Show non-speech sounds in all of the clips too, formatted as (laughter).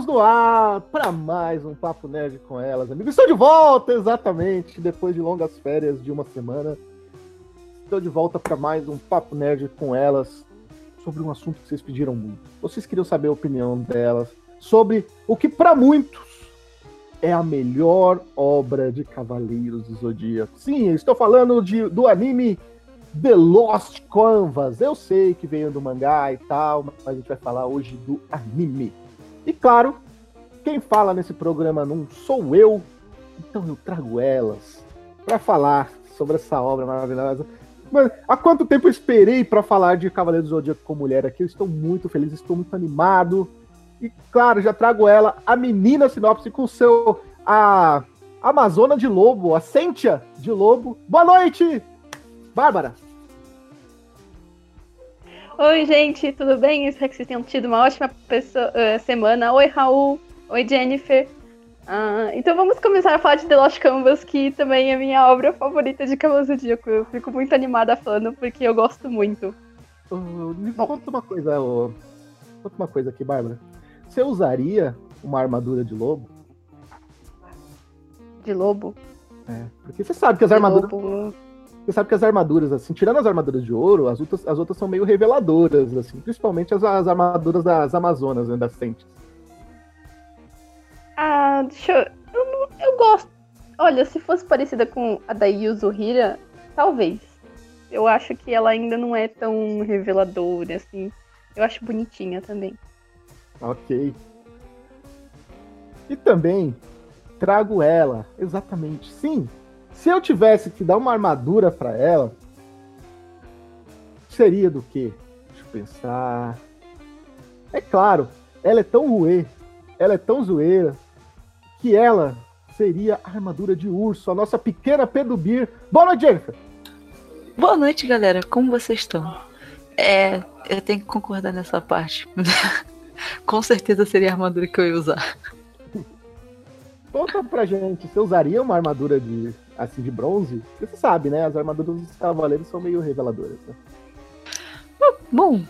Estamos no ar para mais um Papo Nerd com elas, amigos. Estou de volta, exatamente, depois de longas férias de uma semana. Estou de volta para mais um Papo Nerd com elas sobre um assunto que vocês pediram muito. Vocês queriam saber a opinião delas sobre o que para muitos é a melhor obra de Cavaleiros do Zodíaco. Sim, estou falando de, do anime The Lost Canvas. Eu sei que veio do mangá e tal, mas a gente vai falar hoje do anime. E claro, quem fala nesse programa não sou eu, então eu trago elas para falar sobre essa obra maravilhosa. Mas há quanto tempo eu esperei para falar de Cavaleiro do Zodíaco com mulher aqui? Eu estou muito feliz, estou muito animado. E claro, já trago ela, a menina sinopse com seu a Amazona de Lobo, a Cíntia de Lobo. Boa noite, Bárbara. Oi, gente, tudo bem? Espero que vocês tenham tido uma ótima pessoa, uh, semana. Oi, Raul. Oi, Jennifer. Uh, então vamos começar a falar de The Lost Canvas, que também é minha obra favorita de Cavaleiro Zodíaco. Eu fico muito animada falando, porque eu gosto muito. Uh, me conta uma coisa, uh, conta uma coisa aqui, Bárbara. Você usaria uma armadura de lobo? De lobo? É, porque você sabe que as de armaduras... Lobo você sabe que as armaduras, assim, tirando as armaduras de ouro, as outras, as outras são meio reveladoras, assim, principalmente as, as armaduras das Amazonas, né, das Sentes. Ah, deixa eu. Eu, eu gosto. Olha, se fosse parecida com a da Yuzuhira, talvez. Eu acho que ela ainda não é tão reveladora, assim. Eu acho bonitinha também. Ok. E também trago ela, exatamente. Sim, se eu tivesse que dar uma armadura para ela, seria do quê? Deixa eu pensar. É claro, ela é tão ruê, ela é tão zoeira, que ela seria a armadura de urso, a nossa pequena Pedro Beer. Boa noite, Jennifer! Boa noite, galera. Como vocês estão? É, eu tenho que concordar nessa parte. (laughs) Com certeza seria a armadura que eu ia usar. Conta pra gente, você usaria uma armadura de assim, de bronze, você sabe, né? As armaduras dos cavaleiros são meio reveladoras. Né? Bom,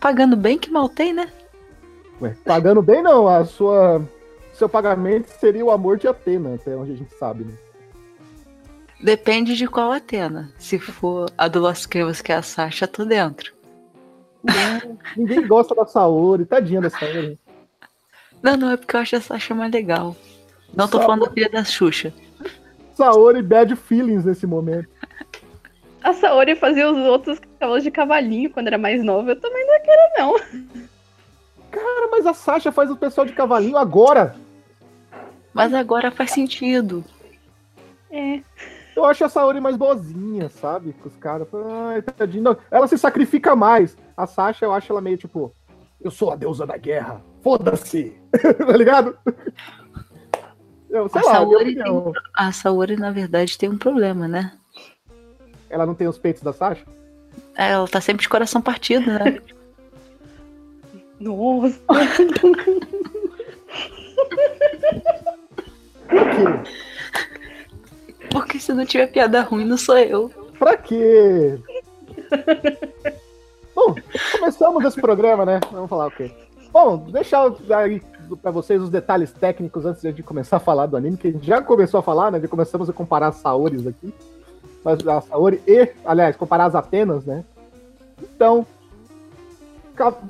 pagando bem que mal tem, né? Ué, pagando bem não, a sua. Seu pagamento seria o amor de Atena, até onde a gente sabe, né? Depende de qual Atena. Se for a do Los Crevos, que é a Sasha, tô dentro. Não, ninguém gosta da Saori, tadinha da Saori. Não, não, é porque eu acho a Sasha mais legal. Não tô Saori... falando da filha da Xuxa. Saori bad feelings nesse momento. A Saori fazia os outros cavalos de cavalinho quando era mais nova. Eu também não ia querer, não. Cara, mas a Sasha faz o pessoal de cavalinho agora. Mas agora faz sentido. É. Eu acho a Saori mais boazinha, sabe? Com os caras. Ai, tadinho. Ela se sacrifica mais. A Sasha, eu acho ela meio tipo. Eu sou a deusa da guerra. Foda-se. (laughs) tá ligado? Eu, sei a, lá, Saori tem, a Saori, na verdade, tem um problema, né? Ela não tem os peitos da Sasha? É, ela tá sempre de coração partido, né? (laughs) Nossa! Por quê? Porque se não tiver piada ruim, não sou eu. Pra quê? Bom, começamos esse programa, né? Vamos falar o quê? Bom, deixar aí para vocês os detalhes técnicos antes de começar a falar do anime, que a gente já começou a falar, né? Já começamos a comparar as Saoris aqui. Mas a Saori e, aliás, comparar as Atenas, né? Então,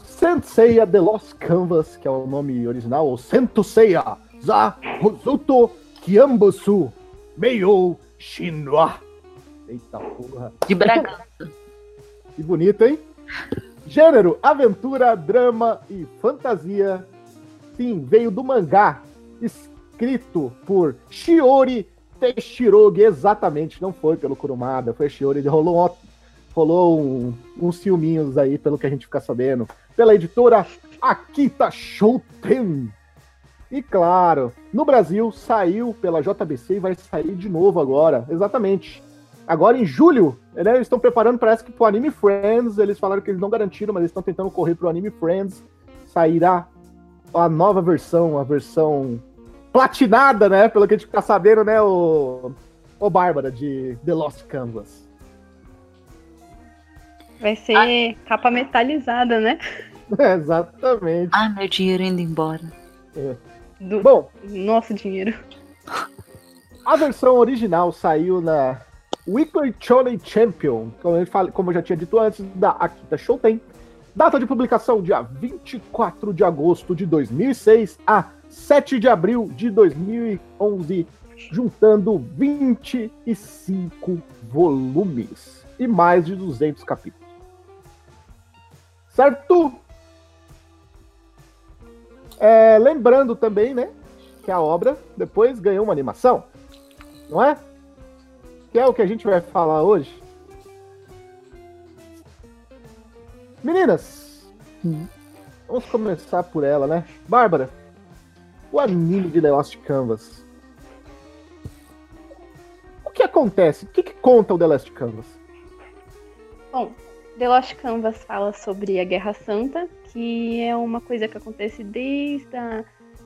Senseiya The Lost Canvas, que é o nome original, ou Sentoseiya Za Hozuto Kiambusu Meio Shinwa. Eita porra. De Bragança. Que bonito, hein? Gênero, aventura, drama e fantasia sim, veio do mangá, escrito por Shiori Teshirogi, exatamente, não foi pelo Kurumada, foi Shiori, rolou, rolou um, uns filminhos aí, pelo que a gente fica sabendo, pela editora Akita Shoten. E claro, no Brasil saiu pela JBC e vai sair de novo agora, exatamente. Agora em julho, né, eles estão preparando, parece que pro Anime Friends, eles falaram que eles não garantiram, mas eles estão tentando correr pro Anime Friends. Sairá a nova versão, a versão platinada, né? Pelo que a gente tá sabendo, né? O, o Bárbara de The Lost Canvas. Vai ser ah. capa metalizada, né? É, (laughs) exatamente. Ah, meu dinheiro indo embora. É. do Bom, nosso dinheiro. a versão original saiu na Weekly Shonen Champion, como eu, falei, como eu já tinha dito antes, da Akita Shoten. Data de publicação, dia 24 de agosto de 2006 a 7 de abril de 2011, juntando 25 volumes e mais de 200 capítulos. Certo? É, lembrando também, né, que a obra depois ganhou uma animação, não é? Que é o que a gente vai falar hoje. Meninas, vamos começar por ela, né? Bárbara, o anime de The Lost Canvas. O que acontece? O que, que conta o The Lost Canvas? Bom, The Lost Canvas fala sobre a Guerra Santa, que é uma coisa que acontece desde a,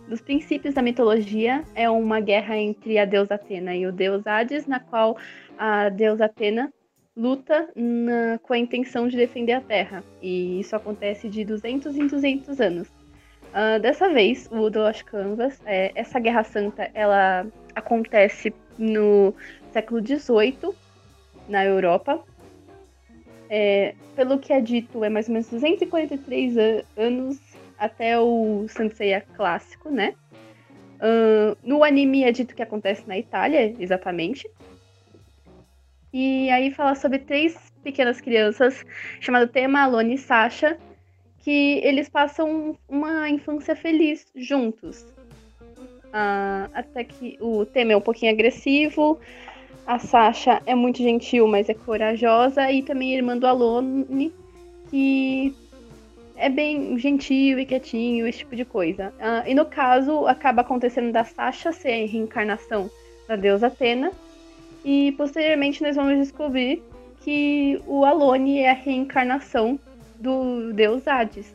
dos princípios da mitologia. É uma guerra entre a deusa Atena e o deus Hades, na qual a deusa Atena luta na, com a intenção de defender a Terra. E isso acontece de 200 em 200 anos. Uh, dessa vez, o The Lost Canvas, é, essa Guerra Santa, ela acontece no século XVIII, na Europa. É, pelo que é dito, é mais ou menos 243 an anos até o Sanseiya clássico, né? Uh, no anime é dito que acontece na Itália, exatamente. E aí fala sobre três pequenas crianças, chamado Tema, Alone e Sasha, que eles passam uma infância feliz juntos. Uh, até que o Tema é um pouquinho agressivo, a Sasha é muito gentil, mas é corajosa, e também a irmã do Alone, que é bem gentil e quietinho, esse tipo de coisa. Uh, e no caso, acaba acontecendo da Sasha ser a reencarnação da deusa Atena, e posteriormente nós vamos descobrir que o Alone é a reencarnação do deus Hades.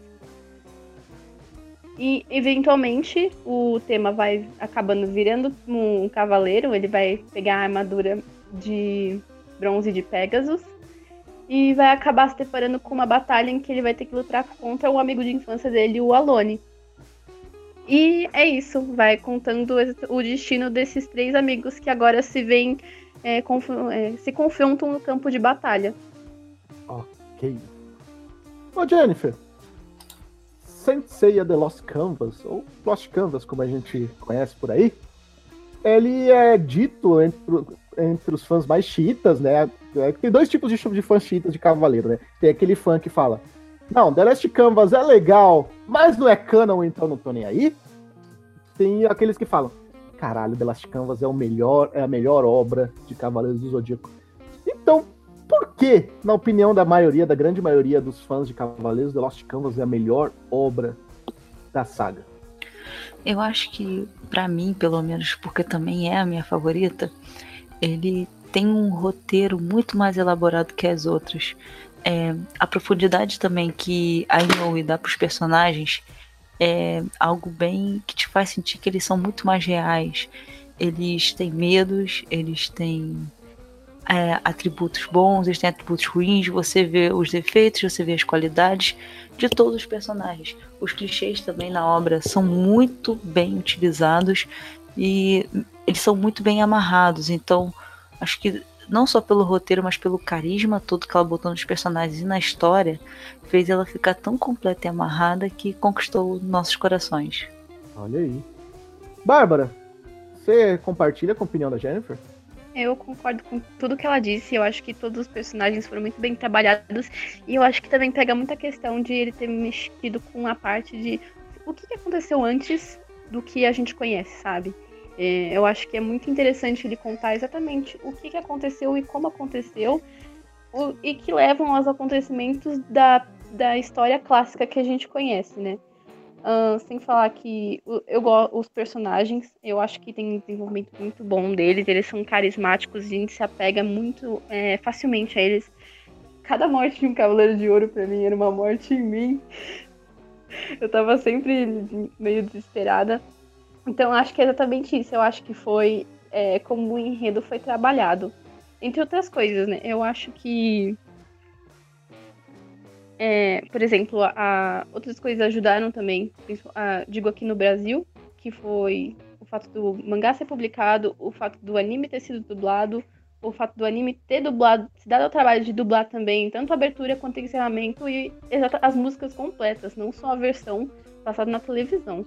E eventualmente o tema vai acabando virando um cavaleiro, ele vai pegar a armadura de bronze de Pegasus e vai acabar se deparando com uma batalha em que ele vai ter que lutar contra o amigo de infância dele, o Alone. E é isso, vai contando o destino desses três amigos que agora se veem é, conf é, se confrontam no campo de batalha. Ok. Ô Jennifer, Sensei The Lost Canvas, ou Lost Canvas, como a gente conhece por aí, ele é dito entre, entre os fãs mais chiitas, né? É, tem dois tipos de, de fãs chiitas de Cavaleiro, né? Tem aquele fã que fala, não, The Last Canvas é legal, mas não é canon, então não tô nem aí. Tem aqueles que falam, caralho, The Last Canvas é, o melhor, é a melhor obra de Cavaleiros do Zodíaco. Então, por que, na opinião da maioria, da grande maioria dos fãs de Cavaleiros, The Lost Canvas é a melhor obra da saga? Eu acho que, para mim, pelo menos, porque também é a minha favorita, ele tem um roteiro muito mais elaborado que as outras. É, a profundidade também que a Inoue dá para os personagens é algo bem que te faz sentir que eles são muito mais reais. Eles têm medos, eles têm é, atributos bons, eles têm atributos ruins. Você vê os defeitos, você vê as qualidades de todos os personagens. Os clichês também na obra são muito bem utilizados e eles são muito bem amarrados. Então, acho que não só pelo roteiro, mas pelo carisma todo que ela botou nos personagens e na história, fez ela ficar tão completa e amarrada que conquistou nossos corações. Olha aí. Bárbara, você compartilha com a opinião da Jennifer? Eu concordo com tudo que ela disse. Eu acho que todos os personagens foram muito bem trabalhados. E eu acho que também pega muita questão de ele ter mexido com a parte de o que aconteceu antes do que a gente conhece, sabe? É, eu acho que é muito interessante ele contar exatamente o que, que aconteceu e como aconteceu, o, e que levam aos acontecimentos da, da história clássica que a gente conhece, né? Uh, sem falar que eu gosto os personagens, eu acho que tem um desenvolvimento muito bom deles, eles são carismáticos, a gente se apega muito é, facilmente a eles. Cada morte de um Cavaleiro de Ouro para mim era uma morte em mim. (laughs) Eu tava sempre meio desesperada. Então, acho que é exatamente isso. Eu acho que foi é, como o enredo foi trabalhado. Entre outras coisas, né? Eu acho que. É, por exemplo, a, outras coisas ajudaram também. A, digo aqui no Brasil, que foi o fato do mangá ser publicado, o fato do anime ter sido dublado, o fato do anime ter dublado, se dado ao trabalho de dublar também, tanto abertura quanto encerramento e as músicas completas, não só a versão passada na televisão.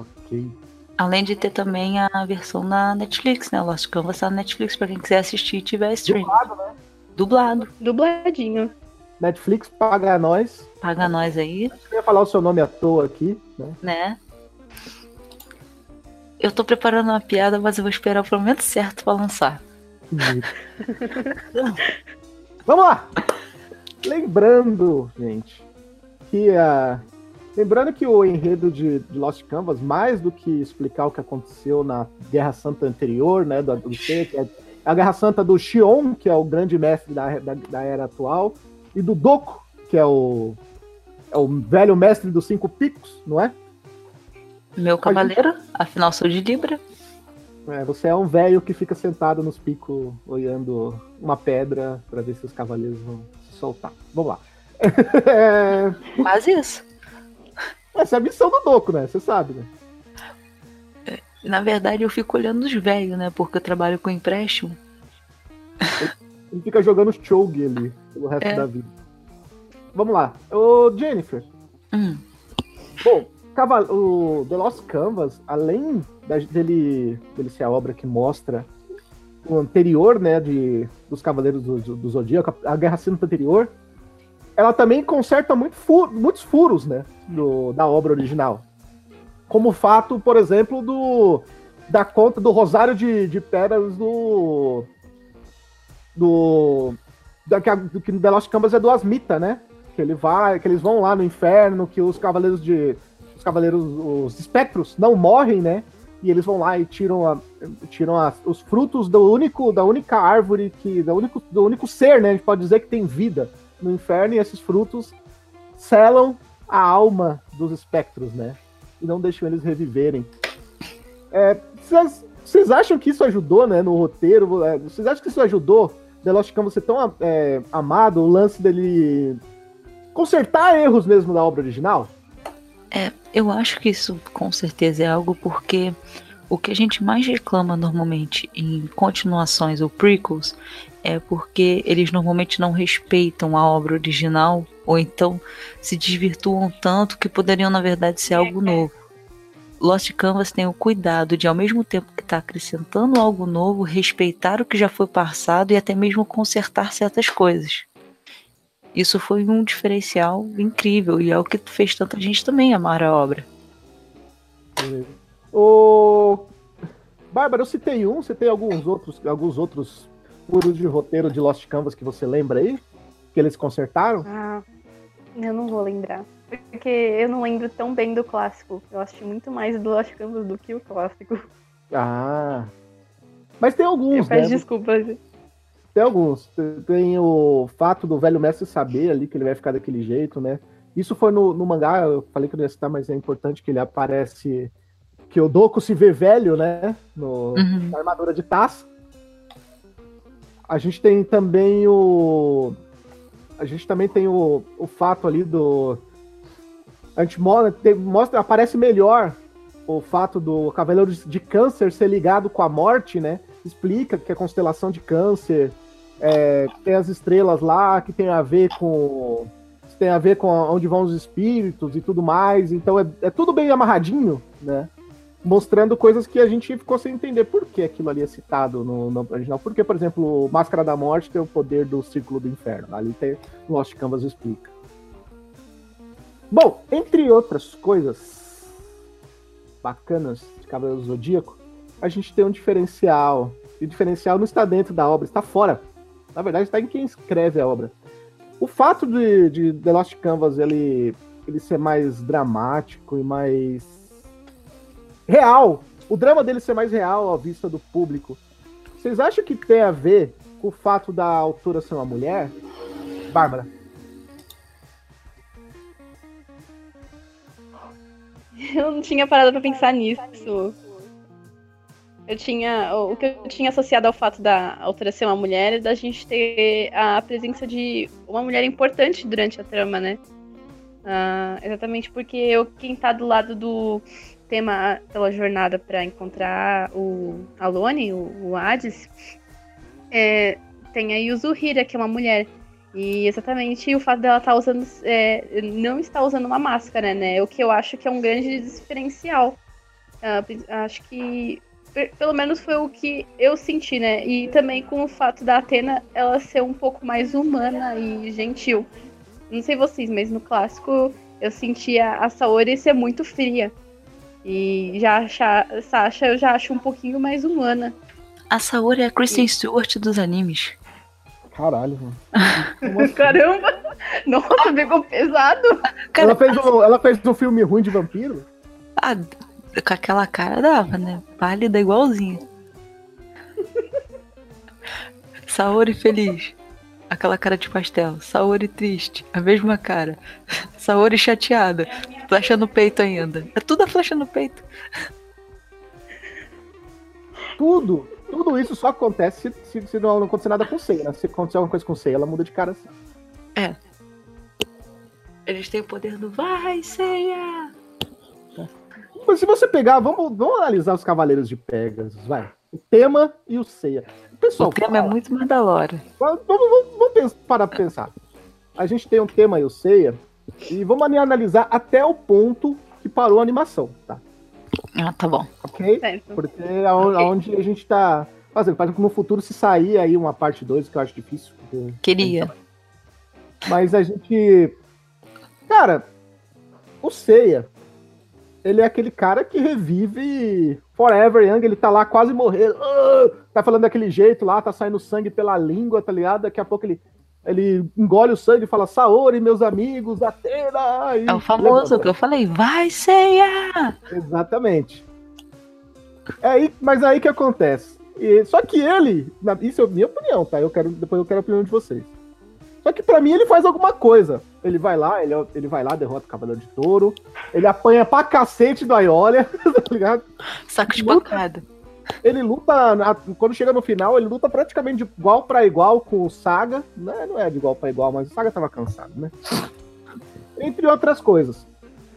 Ok. Além de ter também a versão na Netflix, né? Lost Canvas tá na Netflix pra quem quiser assistir e tiver stream. Dublado, né? Dublado. Dubladinho. Netflix paga nós. Paga nós aí. Eu ia falar o seu nome à toa aqui, né? Né? Eu tô preparando uma piada, mas eu vou esperar o momento certo pra lançar. Vamos lá! Lembrando, gente, que a. Lembrando que o enredo de, de, Lost Canvas, mais do que explicar o que aconteceu na Guerra Santa anterior, né, do, do que é a Guerra Santa do Xion, que é o grande mestre da, da, da era atual, e do Doku, que é o, é o velho mestre dos cinco picos, não é? Meu cavaleiro, gente... afinal sou de Libra. É, você é um velho que fica sentado nos picos olhando uma pedra para ver se os cavaleiros vão se soltar. Vamos lá. (laughs) é... Mas isso. Essa é a missão do Doco, né? Você sabe, né? É, na verdade, eu fico olhando os velhos, né? Porque eu trabalho com empréstimo. Ele fica jogando chogue ali pelo resto é. da vida. Vamos lá. Ô, Jennifer. Hum. Bom, o The Lost Canvas, além dele, dele ser a obra que mostra o anterior, né, de, dos Cavaleiros do, do Zodíaco, a Guerra Santa anterior, ela também conserta muito muitos furos, né, do, da obra original. Como o fato, por exemplo, do da conta do Rosário de, de Pedras do do da, que, do que The Lost Canvas é do Asmita, né? Que ele vai, que eles vão lá no inferno, que os cavaleiros de os cavaleiros, os espectros não morrem, né? E eles vão lá e tiram, a, tiram a, os frutos do único, da única árvore que. Da único, do único ser, né? A gente pode dizer que tem vida no inferno, e esses frutos selam a alma dos espectros, né? E não deixam eles reviverem. É, vocês acham que isso ajudou, né, no roteiro? É, vocês acham que isso ajudou The Lost Canvas ser tão é, amado, o lance dele consertar erros mesmo da obra original? É, eu acho que isso com certeza é algo porque o que a gente mais reclama normalmente em continuações ou prequels é porque eles normalmente não respeitam a obra original ou então se desvirtuam tanto que poderiam na verdade ser algo novo. Lost Canvas tem o cuidado de, ao mesmo tempo que está acrescentando algo novo, respeitar o que já foi passado e até mesmo consertar certas coisas. Isso foi um diferencial incrível e é o que fez tanta gente também amar a obra. O Bárbara, eu citei um, você tem alguns outros, alguns outros furos de roteiro de Lost Canvas que você lembra aí? Que eles consertaram? Ah, eu não vou lembrar. Porque eu não lembro tão bem do clássico. Eu assisti muito mais do Lost Canvas do que o clássico. Ah. Mas tem alguns, eu peço né? desculpas. Tem alguns. Tem o fato do velho mestre saber ali que ele vai ficar daquele jeito, né? Isso foi no, no mangá, eu falei que não ia citar, mas é importante que ele aparece. Que o Doku se vê velho, né? No, uhum. Na armadura de taça. A gente tem também o. A gente também tem o, o fato ali do. A gente mostra, mostra, aparece melhor o fato do Cavaleiro de Câncer ser ligado com a morte, né? Explica que a constelação de Câncer é, tem as estrelas lá que tem a ver com tem a ver com onde vão os espíritos e tudo mais. Então é, é tudo bem amarradinho, né? Mostrando coisas que a gente ficou sem entender por que aquilo ali é citado no, no original. Porque, por exemplo, Máscara da Morte tem o poder do Círculo do Inferno. Ali tem Lost Canvas explica. Bom, entre outras coisas bacanas de Cavaleiro Zodíaco, a gente tem um diferencial. E o diferencial não está dentro da obra, está fora na verdade, está em quem escreve a obra. O fato de, de The Lost Canvas ele, ele ser mais dramático e mais real, o drama dele ser mais real à vista do público, vocês acham que tem a ver com o fato da autora ser uma mulher? Bárbara. Eu não tinha parado para pensar nisso. Eu tinha. O que eu tinha associado ao fato da autora ser uma mulher é da gente ter a presença de uma mulher importante durante a trama, né? Uh, exatamente porque eu, quem tá do lado do tema pela jornada para encontrar o Alone, o, o Hades, é, tem a Yuzuhira, que é uma mulher. E exatamente o fato dela estar tá usando. É, não estar usando uma máscara, né? O que eu acho que é um grande diferencial. Uh, acho que. Pelo menos foi o que eu senti, né? E também com o fato da Atena ela ser um pouco mais humana e gentil. Não sei vocês, mas no clássico eu sentia a Saori ser muito fria. E já a Sasha eu já acho um pouquinho mais humana. A Saori é a Kristen Stewart dos animes. Caralho, mano. Assim? (laughs) Caramba! Nossa, pegou pesado. Cara, ela, fez um, ela fez um filme ruim de vampiro? Ah, com aquela cara dava, né? Pálida igualzinha. Saori feliz. Aquela cara de pastel. Saori triste. A mesma cara. Saori chateada. Flecha no peito ainda. É tudo a flecha no peito. Tudo tudo isso só acontece se, se, se não, não acontecer nada com Seiya? Se acontecer alguma coisa com Seiya, ela muda de cara assim. É. Eles têm o poder do vai, Seiya! Mas se você pegar, vamos, vamos analisar os Cavaleiros de Pegasus, vai. O tema e o Seiya. Pessoal, o tema é fala, é muito mais da hora. Vamos, vamos, vamos parar pra pensar. A gente tem o tema e o Seiya, e vamos analisar até o ponto que parou a animação, tá? Ah, tá bom. Ok? Certo. Porque é onde a gente tá fazendo. Faz no futuro se sair aí uma parte 2, que eu acho difícil. Queria. Mas a gente. Cara, o Seiya, ele é aquele cara que revive Forever Young, ele tá lá quase morrendo. Uh, tá falando daquele jeito lá, tá saindo sangue pela língua, tá ligado? Daqui a pouco ele ele engole o sangue e fala, Saori, meus amigos, Atena! é o famoso que eu falei, vai, Seiya! Exatamente. É aí, mas é aí que acontece. E, só que ele, isso é minha opinião, tá? Eu quero, depois eu quero a opinião de vocês. Só que para mim ele faz alguma coisa. Ele vai lá, ele, ele vai lá, derrota o Cavaleiro de Touro. Ele apanha pra cacete do Aiolia, (laughs) tá ligado? Saco de pancada. Ele luta, quando chega no final, ele luta praticamente de igual para igual com o Saga. Né? Não é de igual para igual, mas o Saga tava cansado, né? Entre outras coisas.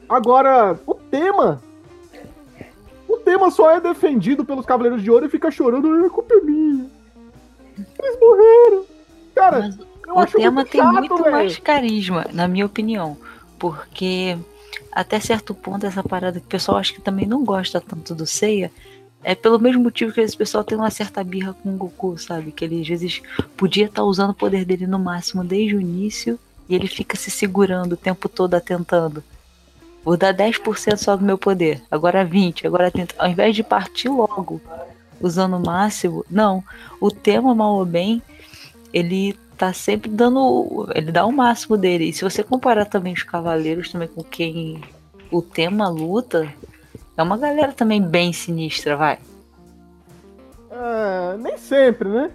Agora, o tema. O tema só é defendido pelos Cavaleiros de Ouro e fica chorando, a culpa é minha. Eles morreram. Cara, mas o tema muito tem chato, muito véio. mais carisma, na minha opinião. Porque até certo ponto essa parada que o pessoal acha que também não gosta tanto do Seiya é pelo mesmo motivo que esse pessoal tem uma certa birra com o Goku, sabe? Que ele às vezes podia estar tá usando o poder dele no máximo desde o início e ele fica se segurando o tempo todo atentando. Vou dar 10% só do meu poder, agora 20, agora 30. Ao invés de partir logo usando o máximo, não. O tema, mal ou bem, ele tá sempre dando. Ele dá o máximo dele. E se você comparar também os cavaleiros também com quem o tema luta, é uma galera também bem sinistra, vai. Ah, nem sempre, né?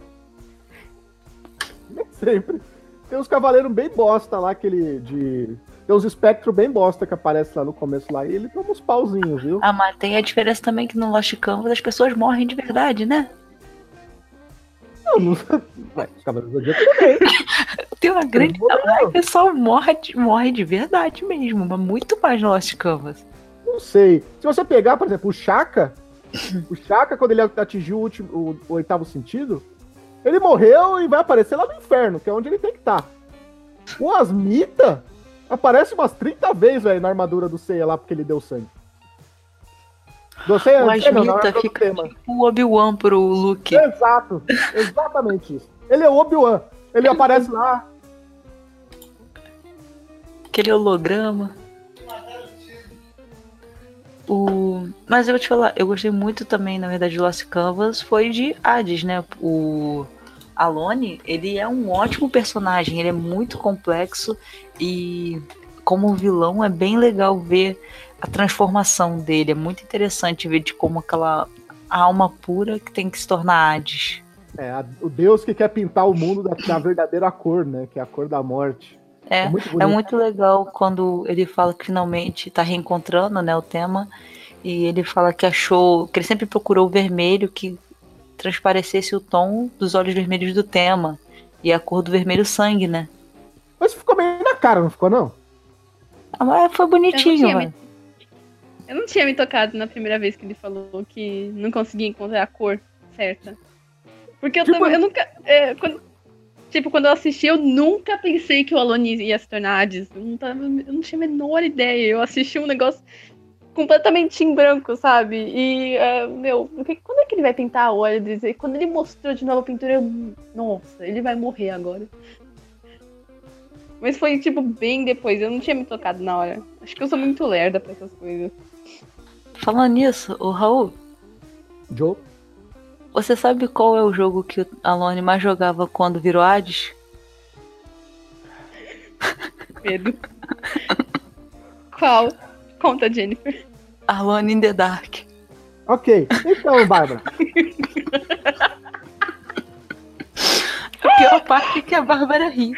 Nem sempre. Tem uns cavaleiros bem bosta lá, aquele de. Tem uns espectros bem bosta que aparece lá no começo lá, e ele toma uns pauzinhos, viu? Ah, mas tem a diferença também que no Lost Canvas as pessoas morrem de verdade, né? Não, não. Ué, os cavaleiros do dia também. (laughs) tem uma grande. O pessoal morre de, morre de verdade mesmo, mas muito mais no Lost Canvas. Não sei. Se você pegar, por exemplo, o Chaka, o Chaka, quando ele atingiu o, último, o, o, oitavo sentido, ele morreu e vai aparecer lá no inferno, que é onde ele tem que estar. Tá. O Asmita aparece umas 30 vezes, velho, na armadura do Seiya lá, porque ele deu sangue. Do Seiya, o Asmita fica tipo o Obi-Wan pro Luke. Exato, exatamente isso. Ele é o Obi-Wan. Ele aparece lá. Aquele holograma. O... Mas eu vou te falar, eu gostei muito também, na verdade, de Lost Canvas, foi de Hades, né? O Alone, ele é um ótimo personagem, ele é muito complexo e como vilão é bem legal ver a transformação dele, é muito interessante ver de como aquela alma pura que tem que se tornar Hades. É, a, o deus que quer pintar o mundo da, da verdadeira cor, né? Que é a cor da morte. É, é muito, é muito legal quando ele fala que finalmente está reencontrando né, o tema. E ele fala que achou. que ele sempre procurou o vermelho que transparecesse o tom dos olhos vermelhos do tema. E a cor do vermelho sangue, né? Mas ficou meio na cara, não ficou, não? Ah, mas foi bonitinho, Eu não tinha mano. Eu não tinha me tocado na primeira vez que ele falou que não conseguia encontrar a cor certa. Porque eu Tipo- também, eu nunca. é, quando- tipo, quando eu assisti, eu nunca pensei que o Alone ia se tornar Hades. Eu não, tava, eu não tinha a menor ideia. Eu assisti um negócio completamente em branco, sabe? E, é, meu, quando é que ele vai pintar o Hades? E quando ele mostrou de novo a pintura, eu. Nossa, ele vai morrer agora. Mas foi, tipo, bem depois. Eu não tinha me tocado na hora. Acho que eu sou muito lerda pra essas coisas. Falando nisso, o Raul, Joe? Você sabe qual é o jogo que o Alone mais jogava quando virou Hades? (laughs) Medo. Qual? Conta, Jennifer. Alone in the Dark. Ok. Então, Bárbara. A pior parte é que a Bárbara ri.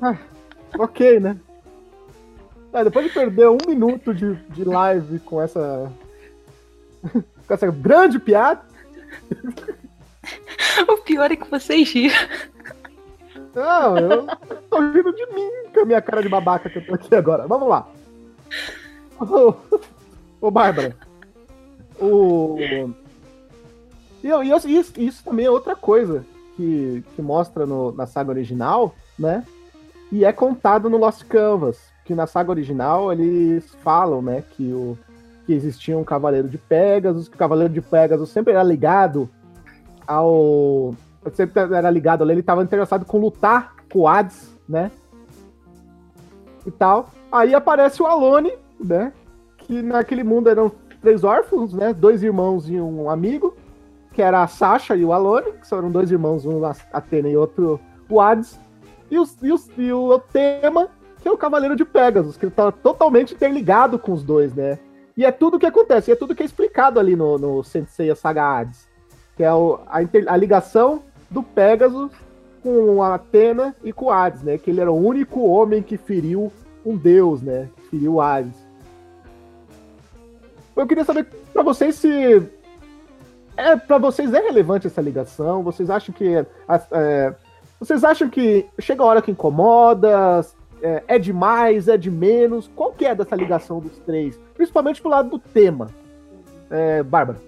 Ah, ok, né? Ah, depois de perder um minuto de, de live com essa. Com essa grande piada. O pior é que vocês riram. Não, eu tô rindo de mim com a minha cara de babaca que eu tô aqui agora. Vamos lá. Ô, ô Bárbara. O. E, eu- e eu- isso, isso também é outra coisa que, que mostra no- na saga original, né? E é contado no Lost Canvas. Que na saga original eles falam, né? Que, o, que existia um cavaleiro de Pegasus, que o cavaleiro de Pegasus sempre era ligado ao. Sempre era ligado ele estava interessado com lutar com o Hades, né? E tal. Aí aparece o Alone, né? Que naquele mundo eram três órfãos, né? Dois irmãos e um amigo, que era a Sasha e o Alone, que eram dois irmãos, um Atena e outro o Hades. E, e, e o tema, que é o Cavaleiro de Pegasus, que ele tá totalmente interligado com os dois, né? E é tudo que acontece, é tudo que é explicado ali no, no Sensei Saga Hades. Que é o, a, inter- a ligação do Pegasus com a Atena e com Hades, né? Que ele era o único homem que feriu um deus, né? Feriu o Hades. Eu queria saber pra vocês se é para vocês é relevante essa ligação? Vocês acham que as- é, vocês acham que chega a hora que incomoda? É, é demais? É de menos? Qual que é dessa ligação dos três? Principalmente pro lado do tema. É, Bárbara.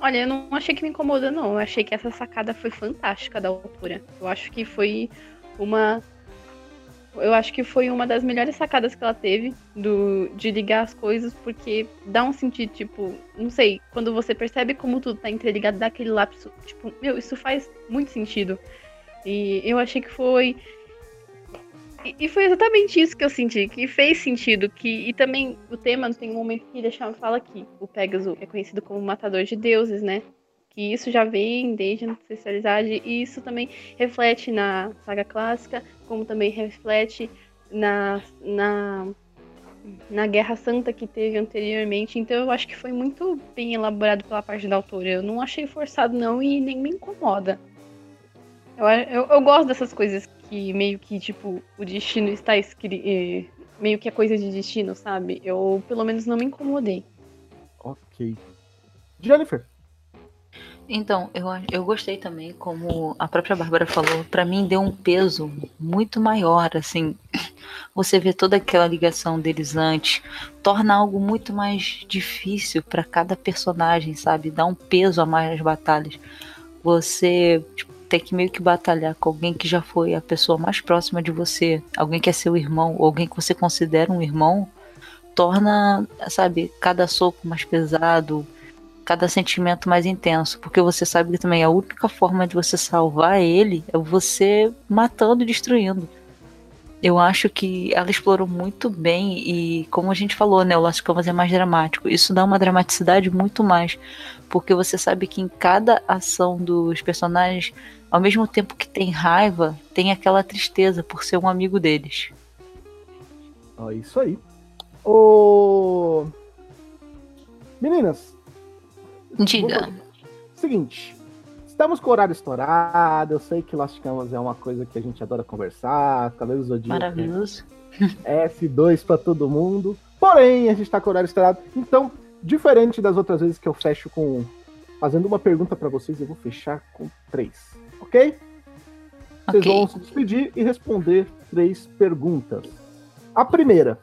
Olha, eu não achei que me incomodou, não. Eu achei que essa sacada foi fantástica da autora. Eu acho que foi uma. Eu acho que foi uma das melhores sacadas que ela teve do, de ligar as coisas, porque dá um sentido, tipo, não sei, quando você percebe como tudo tá interligado, dá aquele lapso, tipo, meu, isso faz muito sentido. E eu achei que foi. E, foi exatamente isso que eu senti, que fez sentido. Que, e também o tema tem um momento que ele chama, fala que o Pegasus é conhecido como matador de deuses, né? Que isso já vem desde a ancestralidade, e isso também reflete na saga clássica, como também reflete na, na, na Guerra Santa que teve anteriormente. Então eu acho que foi muito bem elaborado pela parte da autora. Eu não achei forçado, não, e nem me incomoda. Eu, eu, eu gosto dessas coisas que meio que, tipo, o destino está escrito. Meio que é coisa de destino, sabe? Eu, pelo menos, não me incomodei. Ok. Jennifer. Então, eu, eu gostei também, como a própria Bárbara falou, pra mim deu um peso muito maior, assim. (clears throat) Você vê toda aquela ligação deles antes, torna algo muito mais difícil pra cada personagem, sabe? Dá um peso a mais nas batalhas. Você tipo, ter que meio que batalhar com alguém que já foi a pessoa mais próxima de você, alguém que é seu irmão, ou alguém que você considera um irmão, torna, sabe, cada soco mais pesado, cada sentimento mais intenso, porque você sabe que também a única forma de você salvar ele é você matando e destruindo. Eu acho que ela explorou muito bem e, como a gente falou, né, o Lost Canvas é mais dramático. Isso dá uma dramaticidade muito mais, porque você sabe que em cada ação dos personagens, ao mesmo tempo que tem raiva, tem aquela tristeza por ser um amigo deles. Ó, isso aí. Ô... Meninas, Diga. seguinte. Estamos com o horário estourado. Eu sei que Lost Canvas é uma coisa que a gente adora conversar. Cavaleiros do Zodíaco. Maravilhoso. F2 pra todo mundo. Porém, a gente tá com o horário estourado. Então, diferente das outras vezes que eu fecho com. Fazendo uma pergunta pra vocês, eu vou fechar com três. Ok? Vocês Ok. vão se despedir e responder três perguntas. A primeira.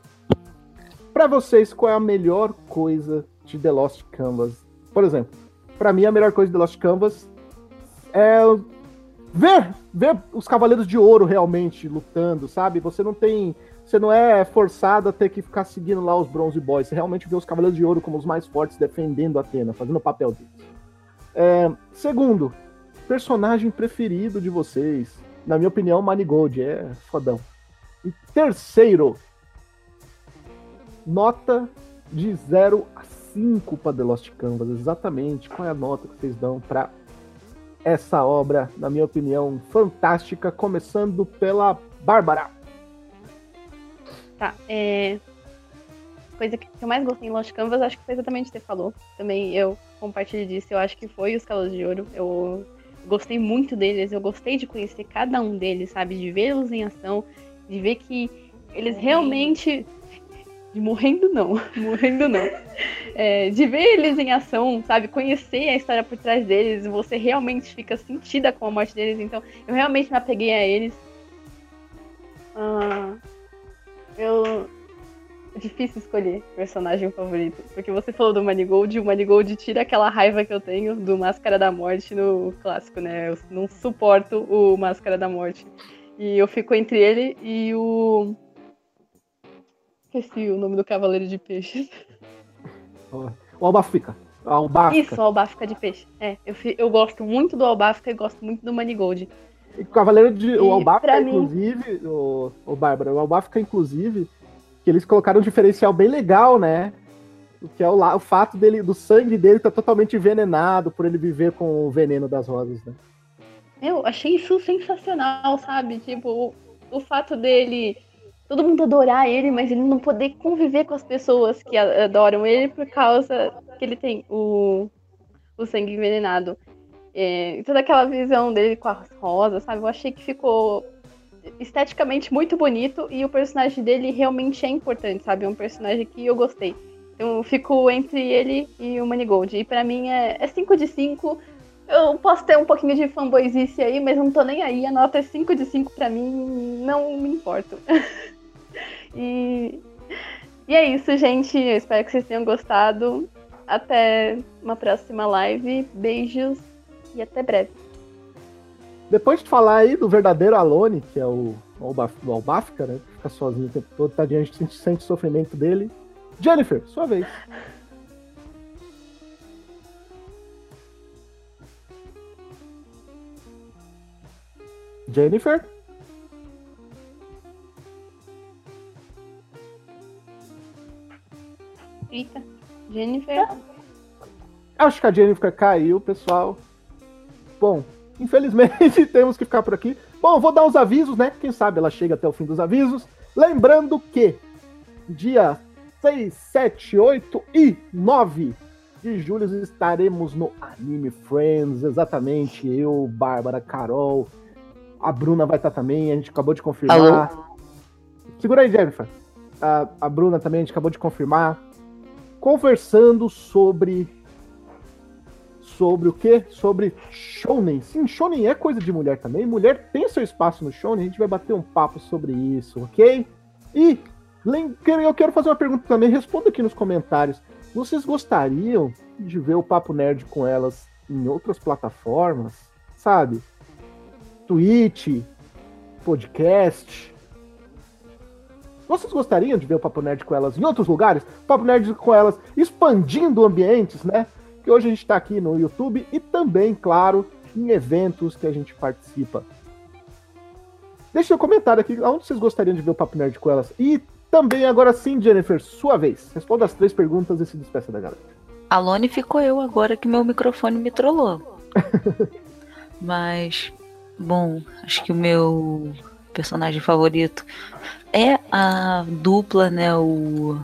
Pra vocês, qual é a melhor coisa de The Lost Canvas? Por exemplo, pra mim a melhor coisa de The Lost Canvas é ver, ver os Cavaleiros de Ouro realmente lutando, sabe? Você não tem. Você não é forçado a ter que ficar seguindo lá os Bronze Boys. Você realmente vê os Cavaleiros de Ouro como os mais fortes defendendo a Atena, fazendo o papel deles. É, segundo, personagem preferido de vocês. Na minha opinião, Manigold é fodão. E terceiro, nota de 0 a 5 para The Lost Canvas. Exatamente. Qual é a nota que vocês dão para essa obra, na minha opinião, fantástica, começando pela Bárbara. Tá, é... Coisa que eu mais gostei em Lost Canvas, acho que foi exatamente o que você falou. Também eu compartilho disso, eu acho que foi os Calos de Ouro. Eu gostei muito deles, eu gostei de conhecer cada um deles, sabe? De vê-los em ação, de ver que eles realmente de morrendo não, (laughs) morrendo não. É, de ver eles em ação, sabe? Conhecer a história por trás deles, você realmente fica sentida com a morte deles. Então, eu realmente me apeguei a eles. Ah, eu. Difícil escolher personagem favorito. Porque você falou do Manigold, e o Manigold tira aquela raiva que eu tenho do Máscara da Morte no clássico, né? Eu não suporto o Máscara da Morte. E eu fico entre ele e o Esqueci o nome do Cavaleiro de Peixes. O Albafrica. Albafrica. Isso, o Albafrica de Peixe. É, eu, eu gosto muito do Albafrica e gosto muito do Manigold. E o Cavaleiro de. E o Albafrica, inclusive, o, o Bárbara, o Albafrica, inclusive, que eles colocaram um diferencial bem legal, né? Que é o, o fato dele, do sangue dele tá totalmente envenenado por ele viver com o veneno das rosas, né? Eu achei isso sensacional, sabe? Tipo, o, o fato dele todo mundo adorar ele, mas ele não poder conviver com as pessoas que adoram ele por causa que ele tem o, o sangue envenenado. É, toda aquela visão dele com as rosas, sabe? Eu achei que ficou esteticamente muito bonito e o personagem dele realmente é importante, sabe? É um personagem que eu gostei. Eu fico entre ele e o Manigold. E para mim é 5 é de 5. Eu posso ter um pouquinho de fanboyzice aí, mas não tô nem aí. A nota é 5 de 5 para mim, não me importo. (laughs) E, e é isso, gente. Eu espero que vocês tenham gostado. Até uma próxima live. Beijos e até breve. Depois de falar aí do verdadeiro Alone, que é o, o Albafka, né? Que fica sozinho o tempo todo, tá diante, sente, sente o sofrimento dele. Jennifer, sua vez. Jennifer? Eita, Jennifer. Acho que a Jennifer caiu, pessoal. Bom, infelizmente (laughs) temos que ficar por aqui. Bom, vou dar os avisos, né? Quem sabe ela chega até o fim dos avisos. Lembrando que dia 6, 7, 8 e 9 de julho estaremos no Anime Friends, exatamente. Eu, Bárbara, Carol, a Bruna vai estar também, a gente acabou de confirmar. Alô? Segura aí, Jennifer. A, a Bruna também, a gente acabou de confirmar conversando sobre sobre o quê? Sobre shonen. Sim, shonen é coisa de mulher também. Mulher tem seu espaço no shonen. A gente vai bater um papo sobre isso, ok? E eu quero fazer uma pergunta também. Responda aqui nos comentários. Vocês gostariam de ver o Papo Nerd com elas em outras plataformas? Sabe? Twitch, podcast, vocês gostariam de ver o Papo Nerd com elas em outros lugares? Papo Nerd com elas expandindo ambientes, né? Hoje a gente está aqui no YouTube e também, claro, em eventos que a gente participa. Deixe um comentário aqui onde vocês gostariam de ver o Papo Nerd com elas. E também, agora sim, Jennifer, sua vez. Responda as três perguntas e se despeça da galera. Alone ficou eu agora que meu microfone me trollou. (laughs) Mas, bom, acho que o meu personagem favorito é a dupla, né? O,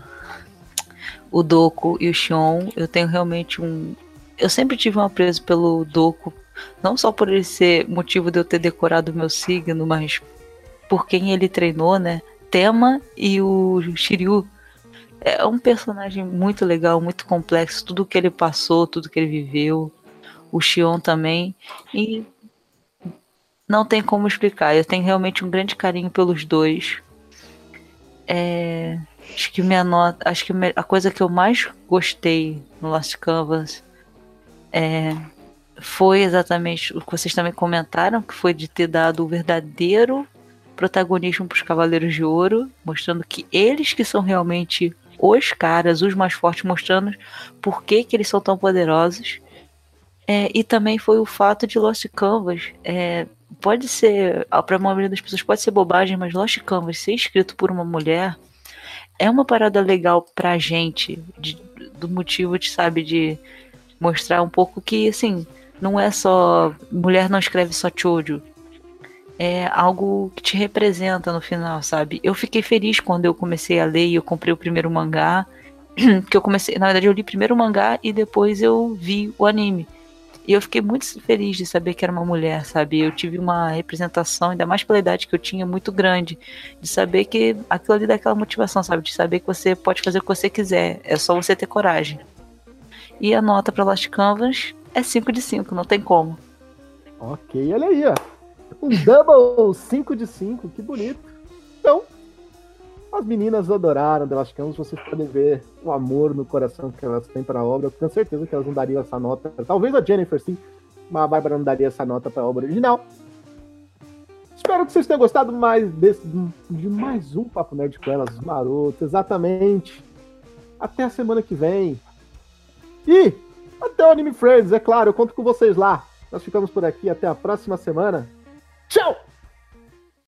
o Doku e o Xion. Eu tenho realmente um. Eu sempre tive um apreço pelo Doku. Não só por ele ser motivo de eu ter decorado meu signo, mas por quem ele treinou, né? Tema e o Shiryu. É um personagem muito legal, muito complexo. Tudo que ele passou, tudo que ele viveu. O Xion também. E não tem como explicar. Eu tenho realmente um grande carinho pelos dois. É, acho que minha nota, acho que a coisa que eu mais gostei no Last Canvas é, foi exatamente o que vocês também comentaram, que foi de ter dado o verdadeiro protagonismo para os Cavaleiros de Ouro, mostrando que eles que são realmente os caras, os mais fortes, mostrando por que, que eles são tão poderosos. É, e também foi o fato de Lost Canvas. É, pode ser, para a maioria das pessoas, pode ser bobagem, mas Lost Canvas ser escrito por uma mulher é uma parada legal pra gente, de, do motivo de, sabe, de mostrar um pouco que, assim, não é só. Mulher não escreve só chojo. É algo que te representa no final, sabe? Eu fiquei feliz quando eu comecei a ler e eu comprei o primeiro mangá. (clears throat) Que eu comecei. Na verdade, eu li primeiro o mangá e depois eu vi o anime. E eu fiquei muito feliz de saber que era uma mulher, sabe? Eu tive uma representação, ainda mais pela idade que eu tinha, muito grande. De saber que aquilo ali dá aquela motivação, sabe? De saber que você pode fazer o que você quiser. É só você ter coragem. E a nota para Last Canvas é 5 de 5, não tem como. Ok, olha aí, ó. Um double 5 de 5, que bonito. Então, as meninas adoraram The Last Canvas, vocês podem ver o amor no coração que elas têm para a obra. Eu tenho certeza que elas não dariam essa nota. Talvez a Jennifer sim, mas a Bárbara não daria essa nota para a obra original. Espero que vocês tenham gostado mais desse, de mais um Papo Nerd com elas, maroto, exatamente. Até a semana que vem. E até o Anime Friends, é claro, eu conto com vocês lá. Nós ficamos por aqui, até a próxima semana. Tchau!